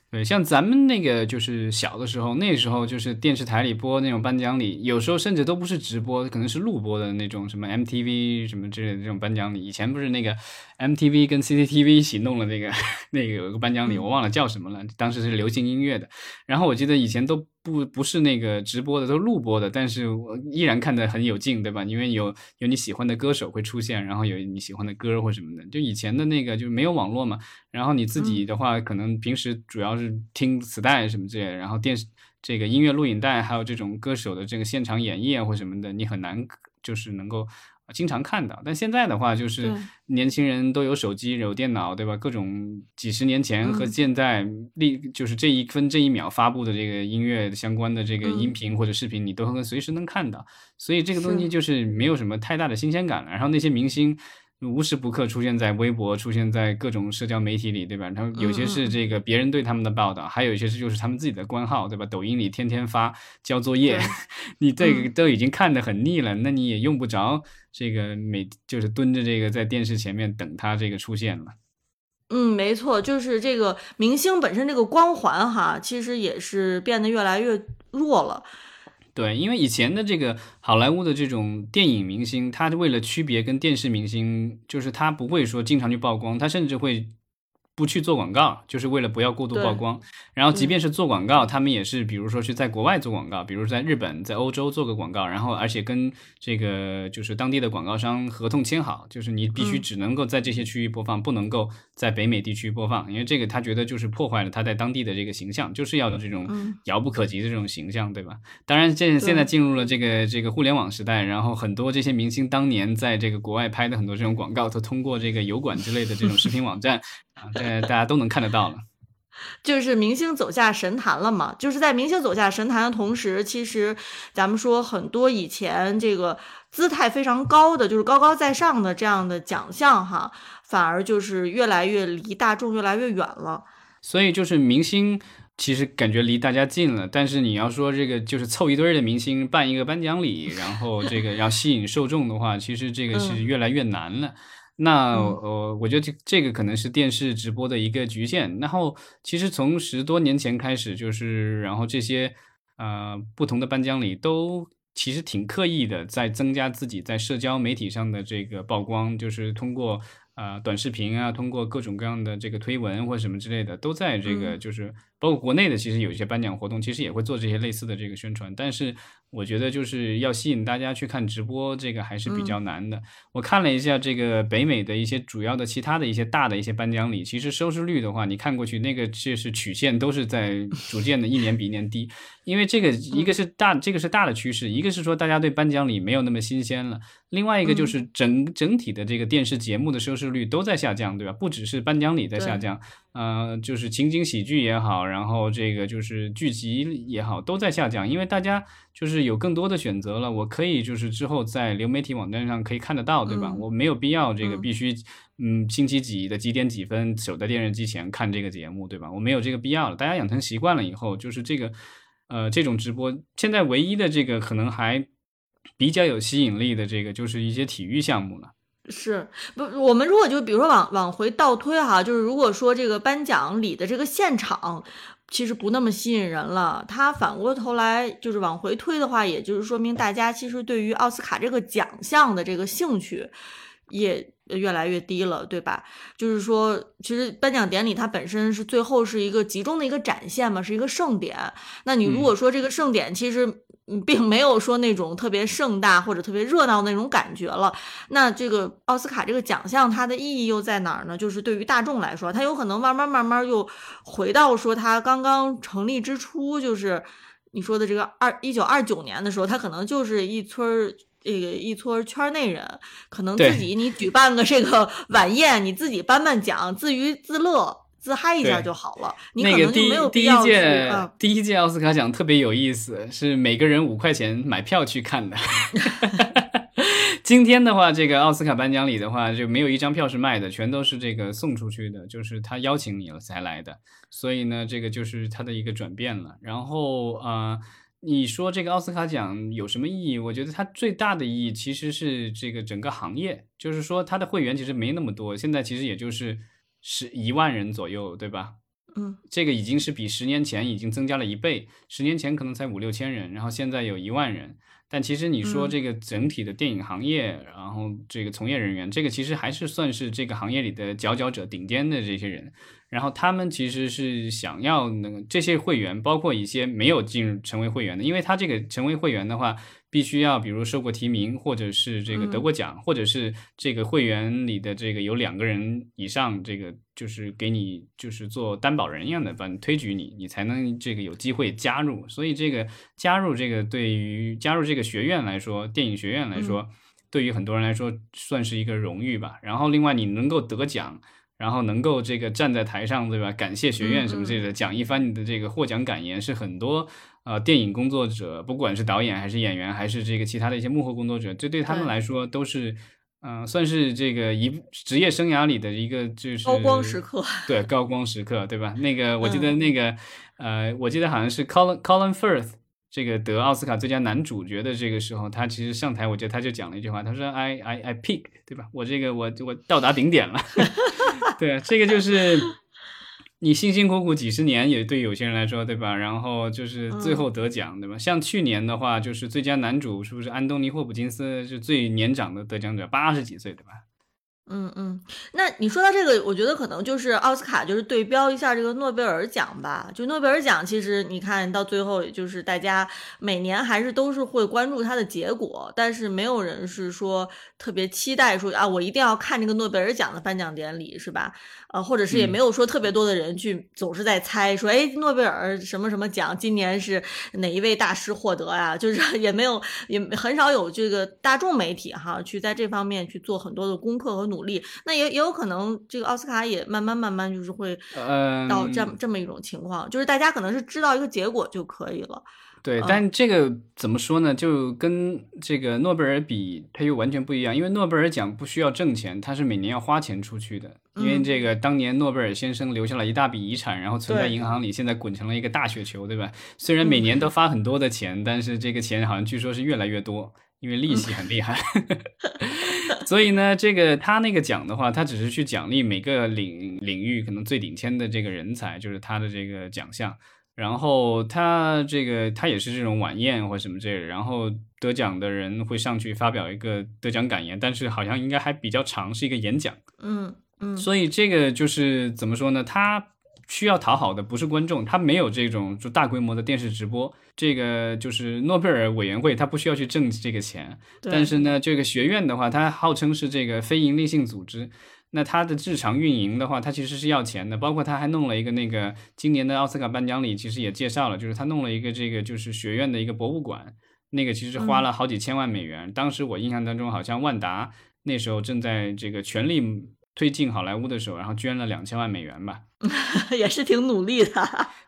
对，像咱们那个就是小的时候，那时候就是电视台里播那种颁奖礼，有时候甚至都不是直播，可能是录播的那种，什么 MTV 什么之类的这种颁奖礼。以前不是那个 MTV 跟 CCTV 一起弄了那个 那个有个颁奖礼，我忘了叫什么了，当时是流行音乐的。然后我记得以前都不不是那个直播的，都是录播的，但是我依然看得很有劲，对吧？因为有有你喜欢的歌手会出现，然后有你喜欢的歌或什么的。就以前的那个就是没有网络嘛，然后你自己的话，可能平时主要是听磁带什么之类的，然后电视这个音乐录影带，还有这种歌手的这个现场演绎啊或什么的，你很难就是能够。经常看到，但现在的话，就是年轻人都有手机、有电脑，对吧？各种几十年前和现在立，就是这一分这一秒发布的这个音乐相关的这个音频或者视频，你都能随时能看到，所以这个东西就是没有什么太大的新鲜感了。然后那些明星。无时不刻出现在微博，出现在各种社交媒体里，对吧？他们有些是这个别人对他们的报道，还有一些是就是他们自己的官号，对吧？抖音里天天发交作业，你这个都已经看得很腻了，那你也用不着这个每就是蹲着这个在电视前面等他这个出现了。嗯，没错，就是这个明星本身这个光环哈，其实也是变得越来越弱了。对，因为以前的这个好莱坞的这种电影明星，他为了区别跟电视明星，就是他不会说经常去曝光，他甚至会不去做广告，就是为了不要过度曝光。然后，即便是做广告，他们也是，比如说去在国外做广告，比如在日本、在欧洲做个广告，然后而且跟这个就是当地的广告商合同签好，就是你必须只能够在这些区域播放，不能够在北美地区播放，因为这个他觉得就是破坏了他在当地的这个形象，就是要有这种遥不可及的这种形象，对吧？当然，这现在进入了这个这个互联网时代，然后很多这些明星当年在这个国外拍的很多这种广告，都通过这个油管之类的这种视频网站。啊，这大家都能看得到了，就是明星走下神坛了嘛。就是在明星走下神坛的同时，其实咱们说很多以前这个姿态非常高的，就是高高在上的这样的奖项哈，反而就是越来越离大众越来越远了。所以就是明星其实感觉离大家近了，但是你要说这个就是凑一堆的明星办一个颁奖礼，然后这个要吸引受众的话，其实这个是越来越难了。那呃，我觉得这这个可能是电视直播的一个局限。然后，其实从十多年前开始，就是然后这些呃不同的颁奖礼都其实挺刻意的在增加自己在社交媒体上的这个曝光，就是通过呃短视频啊，通过各种各样的这个推文或者什么之类的，都在这个就是包括国内的，其实有一些颁奖活动，其实也会做这些类似的这个宣传，但是。我觉得就是要吸引大家去看直播，这个还是比较难的。我看了一下这个北美的一些主要的其他的一些大的一些颁奖礼，其实收视率的话，你看过去那个就是曲线都是在 逐渐的一年比一年低。因为这个一个是大，这个是大的趋势，一个是说大家对颁奖礼没有那么新鲜了，另外一个就是整整体的这个电视节目的收视率都在下降，对吧？不只是颁奖礼在下降，呃，就是情景喜剧也好，然后这个就是剧集也好，都在下降，因为大家就是有更多的选择了，我可以就是之后在流媒体网站上可以看得到，对吧？我没有必要这个必须嗯星期几的几点几分守在电视机前看这个节目，对吧？我没有这个必要了，大家养成习惯了以后，就是这个。呃，这种直播现在唯一的这个可能还比较有吸引力的这个，就是一些体育项目了。是不？我们如果就比如说往往回倒推哈，就是如果说这个颁奖礼的这个现场其实不那么吸引人了，它反过头来就是往回推的话，也就是说明大家其实对于奥斯卡这个奖项的这个兴趣也。越来越低了，对吧？就是说，其实颁奖典礼它本身是最后是一个集中的一个展现嘛，是一个盛典。那你如果说这个盛典其实并没有说那种特别盛大或者特别热闹那种感觉了，那这个奥斯卡这个奖项它的意义又在哪儿呢？就是对于大众来说，它有可能慢慢慢慢又回到说它刚刚成立之初，就是你说的这个二一九二九年的时候，它可能就是一村儿。这个一撮圈内人，可能自己你举办个这个晚宴，你自己颁颁奖，自娱自乐、自嗨一下就好了。你可能就没有必要去。第一届奥斯卡奖特别有意思，是每个人五块钱买票去看的。今天的话，这个奥斯卡颁奖礼的话，就没有一张票是卖的，全都是这个送出去的，就是他邀请你了才来的。所以呢，这个就是他的一个转变了。然后啊。你说这个奥斯卡奖有什么意义？我觉得它最大的意义其实是这个整个行业，就是说它的会员其实没那么多，现在其实也就是十一万人左右，对吧？嗯，这个已经是比十年前已经增加了一倍，十年前可能才五六千人，然后现在有一万人。但其实你说这个整体的电影行业，然后这个从业人员，这个其实还是算是这个行业里的佼佼者、顶尖的这些人。然后他们其实是想要那个这些会员，包括一些没有进入成为会员的，因为他这个成为会员的话，必须要比如受过提名，或者是这个得过奖，或者是这个会员里的这个有两个人以上，这个就是给你就是做担保人一样的，把你推举你，你才能这个有机会加入。所以这个加入这个对于加入这个学院来说，电影学院来说，对于很多人来说算是一个荣誉吧。然后另外你能够得奖。然后能够这个站在台上，对吧？感谢学院什么之类的，讲一番你的这个获奖感言，是很多呃电影工作者，不管是导演还是演员，还是这个其他的一些幕后工作者，这对他们来说都是，嗯，算是这个一职业生涯里的一个就是高光时刻。对，高光时刻，对吧？那个 我记得那个呃，我记得好像是 Colin Colin Firth。这个得奥斯卡最佳男主角的这个时候，他其实上台，我觉得他就讲了一句话，他说：“I I I peak，对吧？我这个我我到达顶点了。”对，这个就是你辛辛苦苦几十年，也对有些人来说，对吧？然后就是最后得奖，对吧？像去年的话，就是最佳男主是不是安东尼霍普金斯是最年长的得奖者，八十几岁，对吧？嗯嗯，那你说到这个，我觉得可能就是奥斯卡就是对标一下这个诺贝尔奖吧。就诺贝尔奖，其实你看到最后，就是大家每年还是都是会关注它的结果，但是没有人是说特别期待说啊，我一定要看这个诺贝尔奖的颁奖典礼，是吧？呃，或者是也没有说特别多的人去总是在猜说，哎，诺贝尔什么什么奖今年是哪一位大师获得呀？就是 也没有，也很少有这个大众媒体哈去在这方面去做很多的功课和努力。那也也有可能，这个奥斯卡也慢慢慢慢就是会到这这么一种情况，就是大家可能是知道一个结果就可以了。对，但这个怎么说呢？就跟这个诺贝尔比，它又完全不一样。因为诺贝尔奖不需要挣钱，它是每年要花钱出去的。因为这个当年诺贝尔先生留下了一大笔遗产，然后存在银行里，现在滚成了一个大雪球，对吧？虽然每年都发很多的钱，但是这个钱好像据说是越来越多，因为利息很厉害。所以呢，这个他那个奖的话，他只是去奖励每个领领域可能最顶尖的这个人才，就是他的这个奖项。然后他这个他也是这种晚宴或什么之类的，然后得奖的人会上去发表一个得奖感言，但是好像应该还比较长，是一个演讲。嗯嗯。所以这个就是怎么说呢？他需要讨好的不是观众，他没有这种就大规模的电视直播。这个就是诺贝尔委员会，他不需要去挣这个钱。但是呢，这个学院的话，它号称是这个非盈利性组织。那它的日常运营的话，它其实是要钱的，包括他还弄了一个那个今年的奥斯卡颁奖礼，其实也介绍了，就是他弄了一个这个就是学院的一个博物馆，那个其实花了好几千万美元。当时我印象当中，好像万达那时候正在这个全力推进好莱坞的时候，然后捐了两千万美元吧，也是挺努力的。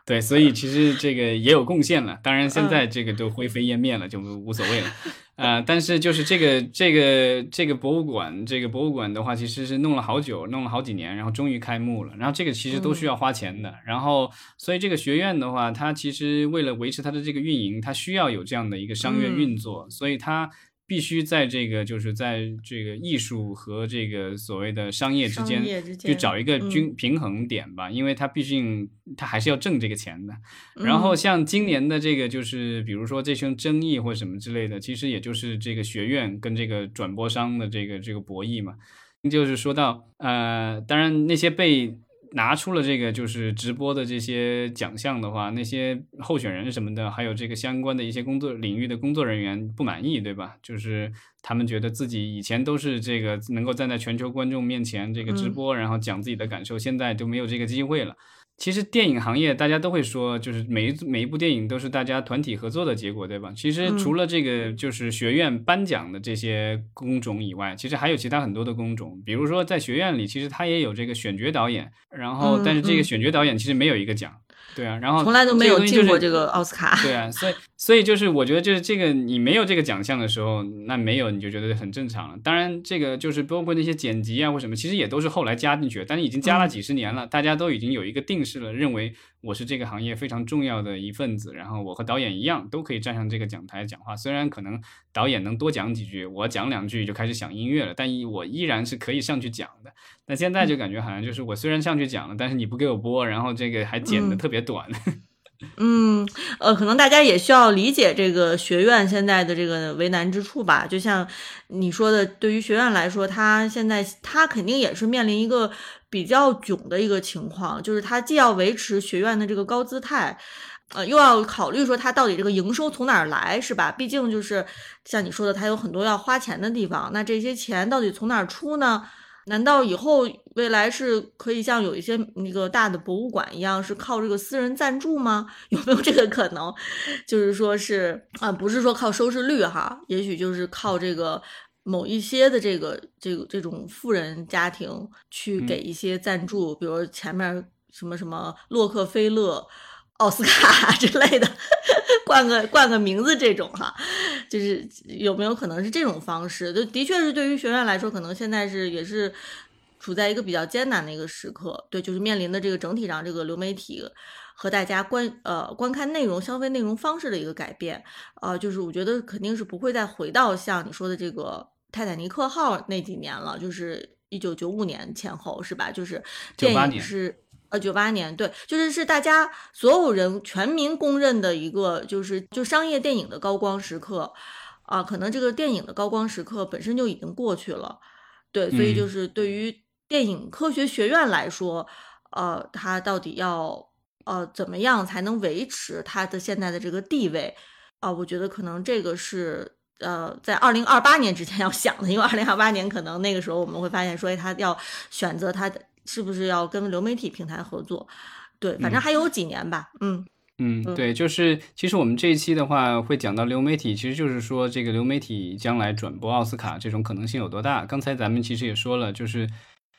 对，所以其实这个也有贡献了，当然现在这个都灰飞烟灭了，就无所谓了。呃，但是就是这个这个这个博物馆，这个博物馆的话，其实是弄了好久，弄了好几年，然后终于开幕了。然后这个其实都需要花钱的。然后，所以这个学院的话，它其实为了维持它的这个运营，它需要有这样的一个商业运作，所以它。必须在这个，就是在这个艺术和这个所谓的商业之间去找一个均平衡点吧，因为它毕竟它还是要挣这个钱的。然后像今年的这个，就是比如说这些争议或什么之类的，其实也就是这个学院跟这个转播商的这个这个博弈嘛。就是说到呃，当然那些被。拿出了这个就是直播的这些奖项的话，那些候选人什么的，还有这个相关的一些工作领域的工作人员不满意，对吧？就是他们觉得自己以前都是这个能够站在全球观众面前这个直播，然后讲自己的感受，现在就没有这个机会了。其实电影行业大家都会说，就是每一每一部电影都是大家团体合作的结果，对吧？其实除了这个就是学院颁奖的这些工种以外，其实还有其他很多的工种，比如说在学院里，其实他也有这个选角导演，然后但是这个选角导演其实没有一个奖。对啊，然后从来都没有进过这个奥斯卡。对啊，所以所以就是我觉得就是这个你没有这个奖项的时候，那没有你就觉得很正常了。当然，这个就是包括那些剪辑啊或什么，其实也都是后来加进去的，但是已经加了几十年了，大家都已经有一个定式了，认为。我是这个行业非常重要的一份子，然后我和导演一样都可以站上这个讲台讲话。虽然可能导演能多讲几句，我讲两句就开始想音乐了，但我依然是可以上去讲的。但现在就感觉好像就是我虽然上去讲了，但是你不给我播，然后这个还剪的特别短。嗯，嗯呃，可能大家也需要理解这个学院现在的这个为难之处吧。就像你说的，对于学院来说，他现在他肯定也是面临一个。比较囧的一个情况，就是他既要维持学院的这个高姿态，呃，又要考虑说他到底这个营收从哪儿来，是吧？毕竟就是像你说的，他有很多要花钱的地方，那这些钱到底从哪儿出呢？难道以后未来是可以像有一些那个大的博物馆一样，是靠这个私人赞助吗？有没有这个可能？就是说是啊，不是说靠收视率哈，也许就是靠这个。某一些的这个这个这种富人家庭去给一些赞助，比如前面什么什么洛克菲勒、奥斯卡 之类的，冠个冠个名字这种哈，就是有没有可能是这种方式？就的确是对于学院来说，可能现在是也是处在一个比较艰难的一个时刻。对，就是面临的这个整体上这个流媒体和大家观呃观看内容、消费内容方式的一个改变。呃，就是我觉得肯定是不会再回到像你说的这个。泰坦尼克号那几年了，就是一九九五年前后，是吧？就是电影是呃九八年，对，就是是大家所有人全民公认的一个，就是就商业电影的高光时刻啊。可能这个电影的高光时刻本身就已经过去了，对，所以嗯就是对于电影科学学院来说，呃，它到底要呃怎么样才能维持它的现在的这个地位啊、我觉得可能这个是呃在二零二八年之前要想的，因为二零二八年可能那个时候我们会发现说，哎，它要选择它的是不是要跟流媒体平台合作。对，反正嗯还有几年吧，嗯嗯，嗯对，就是其实我们这一期的话会讲到流媒体，其实就是说这个流媒体将来转播奥斯卡这种可能性有多大。刚才咱们其实也说了，就是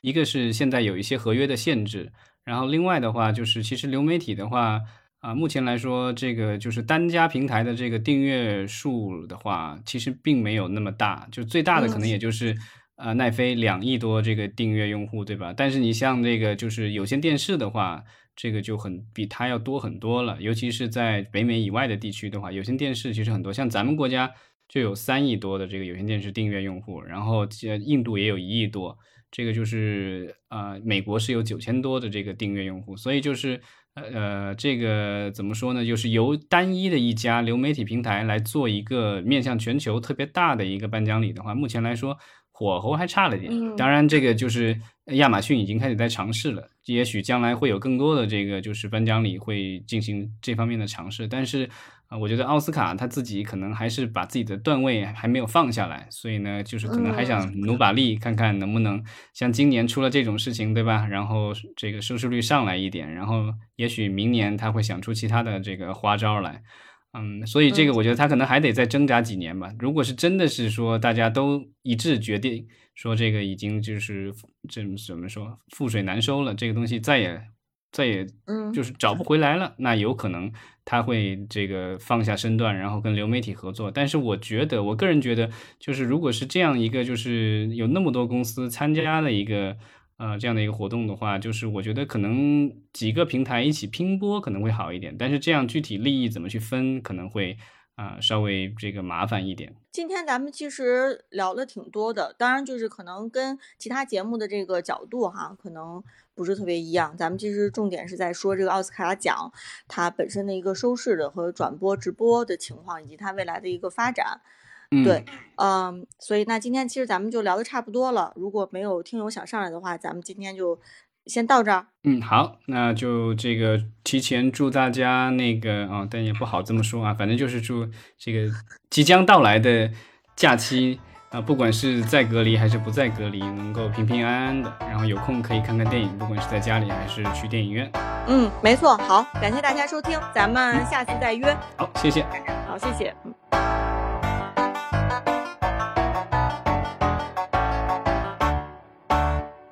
一个是现在有一些合约的限制，然后另外的话就是其实流媒体的话啊、目前来说这个就是单家平台的这个订阅数的话，其实并没有那么大，就最大的可能嗯也就是。呃，奈飞两亿多这个订阅用户，对吧？但是你像这个就是有线电视的话，这个就很比它要多很多了，尤其是在北美以外的地区的话，有线电视其实很多，像咱们国家就有三亿多的这个有线电视订阅用户，然后印度也有一亿多，这个就是呃美国是有九千多的这个订阅用户，所以就是呃这个怎么说呢？就是由单一的一家流媒体平台来做一个面向全球特别大的一个颁奖礼的话，目前来说火候还差了点。嗯当然，这个就是亚马逊已经开始在尝试了，也许将来会有更多的这个就是颁奖礼会进行这方面的尝试。但是，啊，我觉得奥斯卡他自己可能还是把自己的段位还没有放下来，所以呢，就是可能还想努把力，看看能不能像今年出了这种事情，对吧？然后这个收视率上来一点，然后也许明年他会想出其他的这个花招来。嗯，所以这个我觉得他可能还得再挣扎几年吧。如果是真的是说大家都一致决定说这个已经就是这怎么说覆水难收了，这个东西再也再也嗯就是找不回来了，那有可能他会这个放下身段，然后跟流媒体合作。但是我觉得，我个人觉得，就是如果是这样一个就是有那么多公司参加的一个。呃，这样的一个活动的话，就是我觉得可能几个平台一起拼播可能会好一点，但是这样具体利益怎么去分，可能会啊、稍微这个麻烦一点。今天咱们其实聊了挺多的，当然就是可能跟其他节目的这个角度哈，可能不是特别一样。咱们其实重点是在说这个奥斯卡奖它本身的一个收视的和转播直播的情况，以及它未来的一个发展。嗯，对，嗯，所以那今天其实咱们就聊的差不多了。如果没有听友想上来的话，咱们今天就先到这儿。嗯，好，那就这个提前祝大家那个啊、但也不好这么说啊，反正就是祝这个即将到来的假期啊、不管是在隔离还是不在隔离，能够平平安安的，然后有空可以看看电影，不管是在家里还是去电影院。嗯，没错。好，感谢大家收听，咱们下次再约。好，谢谢。好，谢谢。嗯。